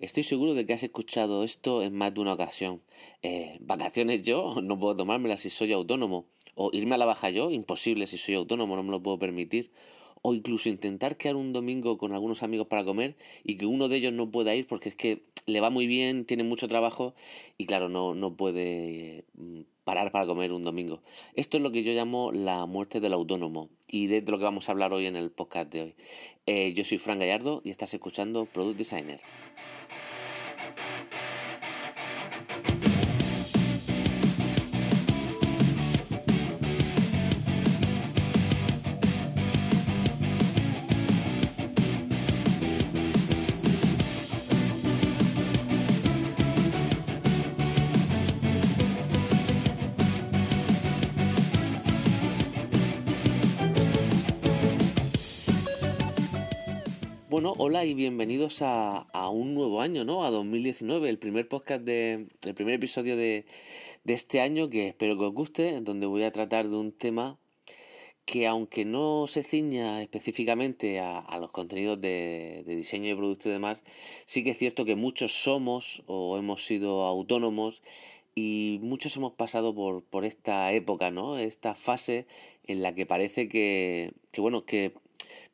Estoy seguro de que has escuchado esto en más de una ocasión. Eh, vacaciones yo no puedo tomármelas si soy autónomo. O irme a la baja yo, imposible si soy autónomo, no me lo puedo permitir. O incluso intentar quedar un domingo con algunos amigos para comer y que uno de ellos no pueda ir porque es que le va muy bien, tiene mucho trabajo y claro, no, no puede mm, parar para comer un domingo. Esto es lo que yo llamo la muerte del autónomo y de lo que vamos a hablar hoy en el podcast de hoy. Eh, yo soy Fran Gallardo y estás escuchando Product Designer. Bueno, hola y bienvenidos a, un nuevo año, ¿no? A 2019, el primer podcast de, el primer episodio de, este año que espero que os guste, donde voy a tratar de un tema que aunque no se ciña específicamente a, los contenidos de, diseño y producto y demás, sí que es cierto que muchos somos o hemos sido autónomos y muchos hemos pasado por, por esta época, ¿no? Esta fase en la que parece que, que bueno, que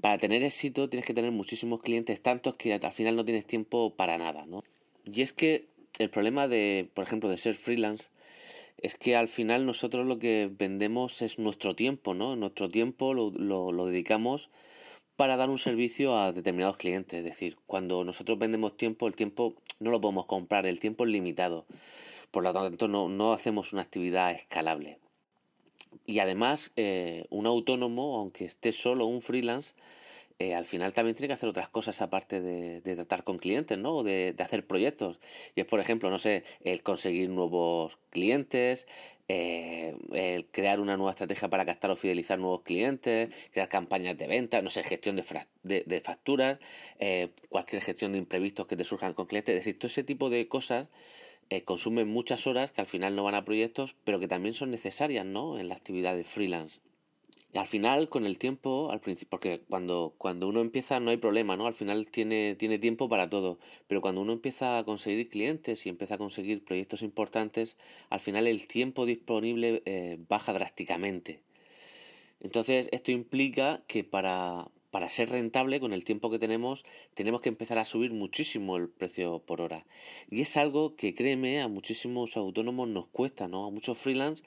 para tener éxito tienes que tener muchísimos clientes, tantos que al final no tienes tiempo para nada, ¿no? Y es que el problema de, por ejemplo, de ser freelance es que al final nosotros lo que vendemos es nuestro tiempo, ¿no? Nuestro tiempo lo, lo, dedicamos para dar un servicio a determinados clientes. Es decir, cuando nosotros vendemos tiempo, el tiempo no lo podemos comprar, el tiempo es limitado. Por lo tanto, no, no hacemos una actividad escalable. Y además, eh, un autónomo, aunque esté solo, un freelance, eh, al final también tiene que hacer otras cosas aparte de, tratar con clientes, ¿no? De, de, hacer proyectos. Y es, por ejemplo, no sé, el conseguir nuevos clientes, eh, el crear una nueva estrategia para captar o fidelizar nuevos clientes, crear campañas de venta, no sé, gestión de, de, facturas, cualquier gestión de imprevistos que te surjan con clientes. Es decir, todo ese tipo de cosas eh, consumen muchas horas que al final no van a proyectos, pero que también son necesarias, ¿no? En la actividad de freelance. Y al final, con el tiempo, al principio, porque cuando, cuando uno empieza no hay problema, ¿no? Al final tiene, tiene tiempo para todo. Pero cuando uno empieza a conseguir clientes y empieza a conseguir proyectos importantes, al final el tiempo disponible eh, baja drásticamente. Entonces, esto implica que para, para ser rentable con el tiempo que tenemos tenemos que empezar a subir muchísimo el precio por hora. Y es algo que créeme a muchísimos autónomos nos cuesta, ¿no? A muchos freelance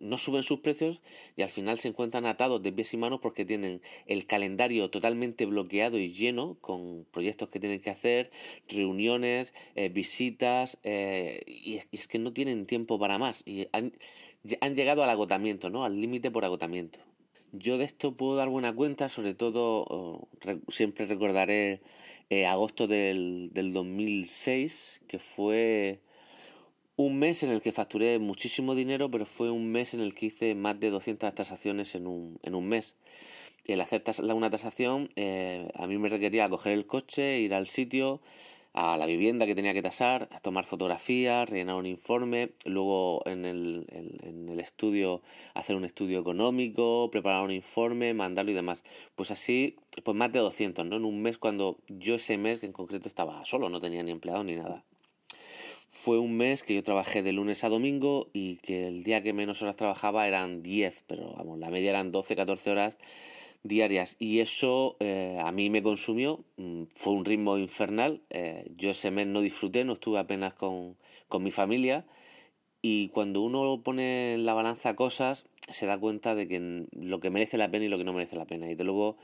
no suben sus precios y al final se encuentran atados de pies y manos porque tienen el calendario totalmente bloqueado y lleno con proyectos que tienen que hacer, reuniones, eh, visitas eh, y, es, que no tienen tiempo para más y han, han llegado al agotamiento, ¿no? Al límite por agotamiento. Yo de esto puedo dar buena cuenta, sobre todo siempre recordaré eh, agosto del, del 2006, que fue un mes en el que facturé muchísimo dinero, pero fue un mes en el que hice más de 200 tasaciones en un, en un mes. El hacer una tasación eh, a mí me requería coger el coche, ir al sitio, a la vivienda que tenía que tasar, a tomar fotografías, rellenar un informe, luego en el, en, el estudio hacer un estudio económico, preparar un informe, mandarlo y demás. Pues así, pues más de 200, ¿no? En un mes cuando yo ese mes en concreto estaba solo, no tenía ni empleado ni nada. Fue un mes que yo trabajé de lunes a domingo y que el día que menos horas trabajaba eran 10, pero vamos, la media eran 12, 14 horas diarias. Y eso eh, a mí me consumió, mm, fue un ritmo infernal, eh, yo ese mes no disfruté, no estuve apenas con, con mi familia. Y cuando uno pone en la balanza cosas se da cuenta de que lo que merece la pena y lo que no merece la pena. Y de luego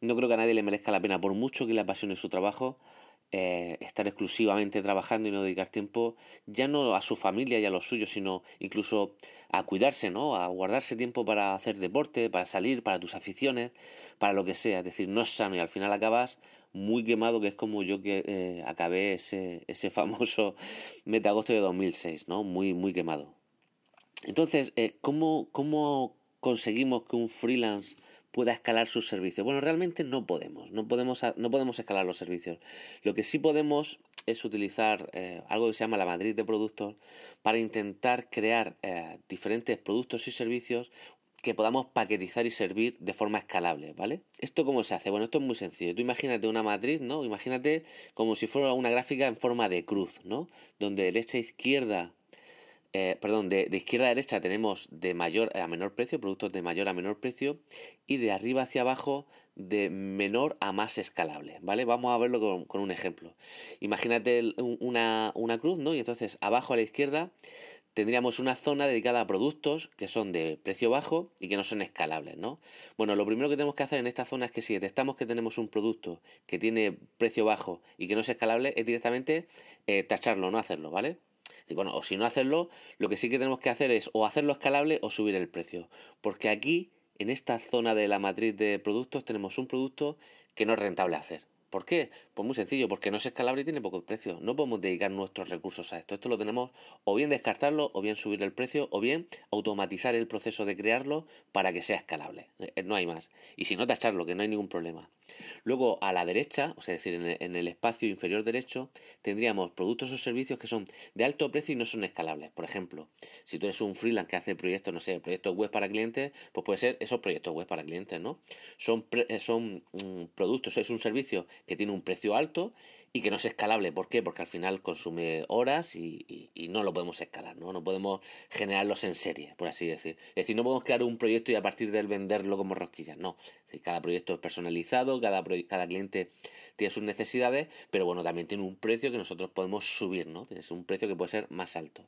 no creo que a nadie le merezca la pena por mucho que le apasione su trabajo eh, estar exclusivamente trabajando y no dedicar tiempo ya no a su familia y a los suyos, sino incluso a cuidarse, ¿no? A guardarse tiempo para hacer deporte, para salir, para tus aficiones, para lo que sea. Es decir, no es sano y al final acabas muy quemado, que es como yo que eh, acabé ese, ese famoso mes de agosto de 2006, ¿no? Muy, muy quemado. Entonces, eh, ¿cómo, ¿cómo conseguimos que un freelance pueda escalar sus servicios. Bueno, realmente no podemos, no podemos, no podemos escalar los servicios. Lo que sí podemos es utilizar eh, algo que se llama la matriz de productos para intentar crear eh, diferentes productos y servicios que podamos paquetizar y servir de forma escalable, ¿vale? ¿Esto cómo se hace? Bueno, esto es muy sencillo. Tú imagínate una matriz, ¿no? Imagínate como si fuera una gráfica en forma de cruz, ¿no? Donde derecha e izquierda, eh, perdón, de, izquierda a derecha tenemos de mayor a menor precio, productos de mayor a menor precio, y de arriba hacia abajo de menor a más escalable, ¿vale? Vamos a verlo con, con un ejemplo. Imagínate una, una cruz, ¿no? Y entonces abajo a la izquierda tendríamos una zona dedicada a productos que son de precio bajo y que no son escalables, ¿no? Bueno, lo primero que tenemos que hacer en esta zona es que si detectamos que tenemos un producto que tiene precio bajo y que no es escalable, es directamente eh, tacharlo, no hacerlo, ¿vale? Bueno, o si no hacerlo, lo que sí que tenemos que hacer es o hacerlo escalable o subir el precio. Porque aquí, en esta zona de la matriz de productos, tenemos un producto que no es rentable hacer. ¿Por qué? Pues muy sencillo, porque no es escalable y tiene poco precio. No podemos dedicar nuestros recursos a esto. Esto lo tenemos o bien descartarlo, o bien subir el precio, o bien automatizar el proceso de crearlo para que sea escalable. Eh, no hay más. Y si no, tacharlo, que no hay ningún problema. Luego, a la derecha, o sea, decir, en el, espacio inferior derecho, tendríamos productos o servicios que son de alto precio y no son escalables. Por ejemplo, si tú eres un freelance que hace proyectos, no sé, proyectos web para clientes, pues puede ser esos proyectos web para clientes, ¿no? Son, eh, son mm, productos, es un servicio que tiene un precio alto y que no es escalable. ¿Por qué? Porque al final consume horas y, no lo podemos escalar, ¿no? No podemos generarlos en serie, por así decir. Es decir, no podemos crear un proyecto y a partir de él venderlo como rosquillas, no. cada proyecto es personalizado, cada, cada cliente tiene sus necesidades, pero bueno, también tiene un precio que nosotros podemos subir, ¿no? Es un precio que puede ser más alto.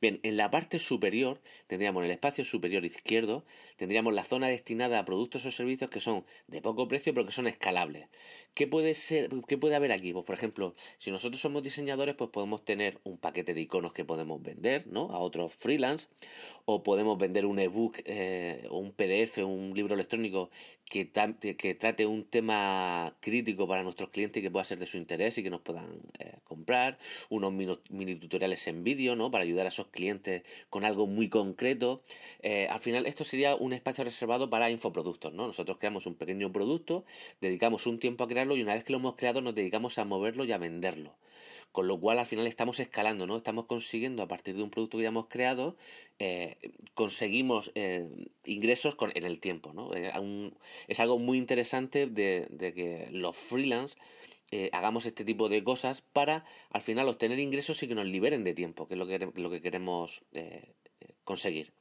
Bien, en la parte superior tendríamos en el espacio superior izquierdo, tendríamos la zona destinada a productos o servicios que son de poco precio pero que son escalables. ¿Qué puede ser, qué puede haber aquí? Pues por ejemplo, si nosotros somos diseñadores, pues podemos tener un paquete de iconos que podemos vender, ¿no? A otros freelance, o podemos vender un ebook eh, o un PDF, un libro electrónico que, que trate un tema crítico para nuestros clientes y que pueda ser de su interés y que nos puedan eh, comprar, unos mini, tutoriales en vídeo, ¿no? Para ayudar a esos clientes con algo muy concreto. Eh, al final, esto sería un espacio reservado para infoproductos, ¿no? Nosotros creamos un pequeño producto, dedicamos un tiempo a crearlo y una vez que lo hemos creado nos dedicamos a moverlo y a venderlo. Con lo cual al final estamos escalando, ¿no? Estamos consiguiendo a partir de un producto que ya hemos creado, eh, conseguimos eh, ingresos con, en el tiempo, ¿no? es algo muy interesante de, que los freelance eh, hagamos este tipo de cosas para al final obtener ingresos y que nos liberen de tiempo, que es lo que, lo que queremos conseguir.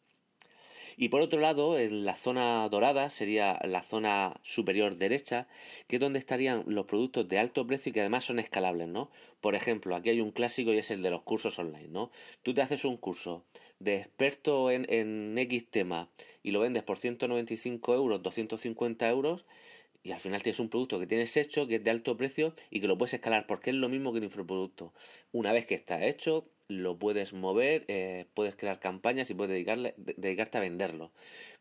Y por otro lado, en la zona dorada sería la zona superior derecha, que es donde estarían los productos de alto precio y que además son escalables, ¿no? Por ejemplo, aquí hay un clásico y es el de los cursos online, ¿no? Tú te haces un curso de experto en, en X tema y lo vendes por 195 euros, 250 euros, y al final tienes un producto que tienes hecho, que es de alto precio y que lo puedes escalar porque es lo mismo que un infoproducto. Una vez que está hecho, lo puedes mover, eh, puedes crear campañas y puedes dedicarle, dedicarte a venderlo.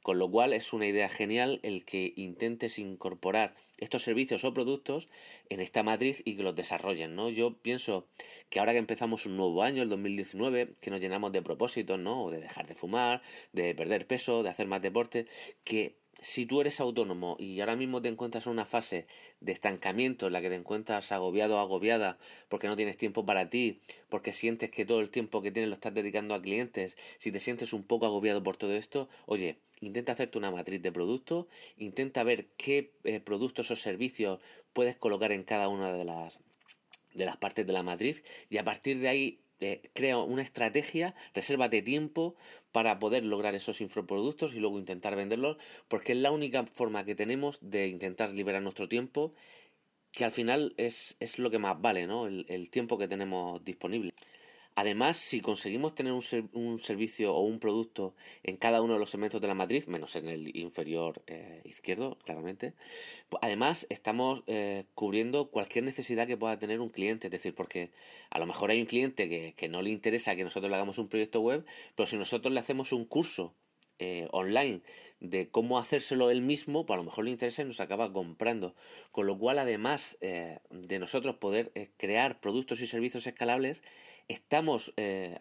Con lo cual es una idea genial el que intentes incorporar estos servicios o productos en esta matriz y que los desarrollen, ¿no? Yo pienso que ahora que empezamos un nuevo año, el 2019, que nos llenamos de propósitos, ¿no? De dejar de fumar, de perder peso, de hacer más deporte, que si tú eres autónomo y ahora mismo te encuentras en una fase de estancamiento en la que te encuentras agobiado o agobiada porque no tienes tiempo para ti, porque sientes que todo el tiempo que tienes lo estás dedicando a clientes, si te sientes un poco agobiado por todo esto, oye, intenta hacerte una matriz de productos, intenta ver qué eh, productos o servicios puedes colocar en cada una de las de las partes de la matriz y a partir de ahí eh, crea una estrategia, resérvate tiempo para poder lograr esos infoproductos y luego intentar venderlos, porque es la única forma que tenemos de intentar liberar nuestro tiempo, que al final es, es lo que más vale, ¿no? el tiempo que tenemos disponible. Además, si conseguimos tener un, un, servicio o un producto en cada uno de los segmentos de la matriz, menos en el inferior eh, izquierdo, claramente, pues además estamos eh, cubriendo cualquier necesidad que pueda tener un cliente. Es decir, porque a lo mejor hay un cliente que, que no le interesa que nosotros le hagamos un proyecto web, pero si nosotros le hacemos un curso eh, online de cómo hacérselo él mismo, pues a lo mejor le interesa y nos acaba comprando. Con lo cual, además eh, de nosotros poder eh, crear productos y servicios escalables, estamos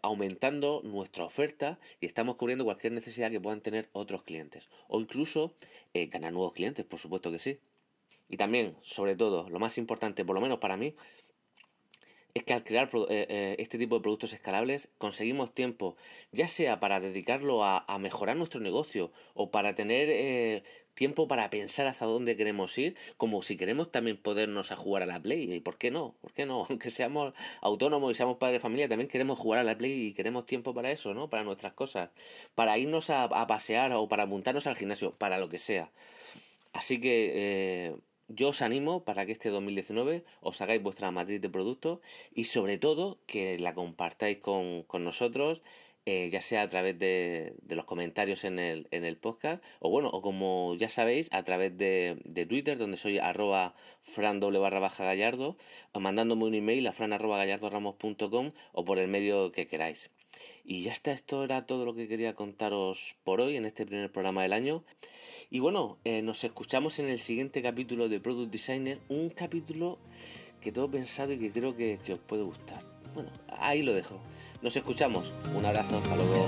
aumentando nuestra oferta y estamos cubriendo cualquier necesidad que puedan tener otros clientes. O incluso ganar nuevos clientes, por supuesto que sí. Y también, sobre todo, lo más importante, por lo menos para mí, es que al crear eh, eh, este tipo de productos escalables conseguimos tiempo, ya sea para dedicarlo a, mejorar nuestro negocio o para tener eh, tiempo para pensar hacia dónde queremos ir, como si queremos también podernos a jugar a la Play. ¿Y por qué no? ¿Por qué no? Aunque seamos autónomos y seamos padres de familia, también queremos jugar a la Play y queremos tiempo para eso, ¿no? Para nuestras cosas, para irnos a, pasear o para montarnos al gimnasio, para lo que sea. Así que yo os animo para que este 2019 os hagáis vuestra matriz de productos y sobre todo que la compartáis con, con nosotros, eh, ya sea a través de, los comentarios en el, en el podcast o bueno, o como ya sabéis, a través de, Twitter donde soy arroba fran barra baja gallardo o mandándome un email a fran arroba o por el medio que queráis. Y ya está, esto era todo lo que quería contaros por hoy en este primer programa del año. Y bueno, eh, nos escuchamos en el siguiente capítulo de Product Designer, un capítulo que tengo pensado y que creo que os puede gustar. Bueno, ahí lo dejo. Nos escuchamos. Un abrazo, hasta luego.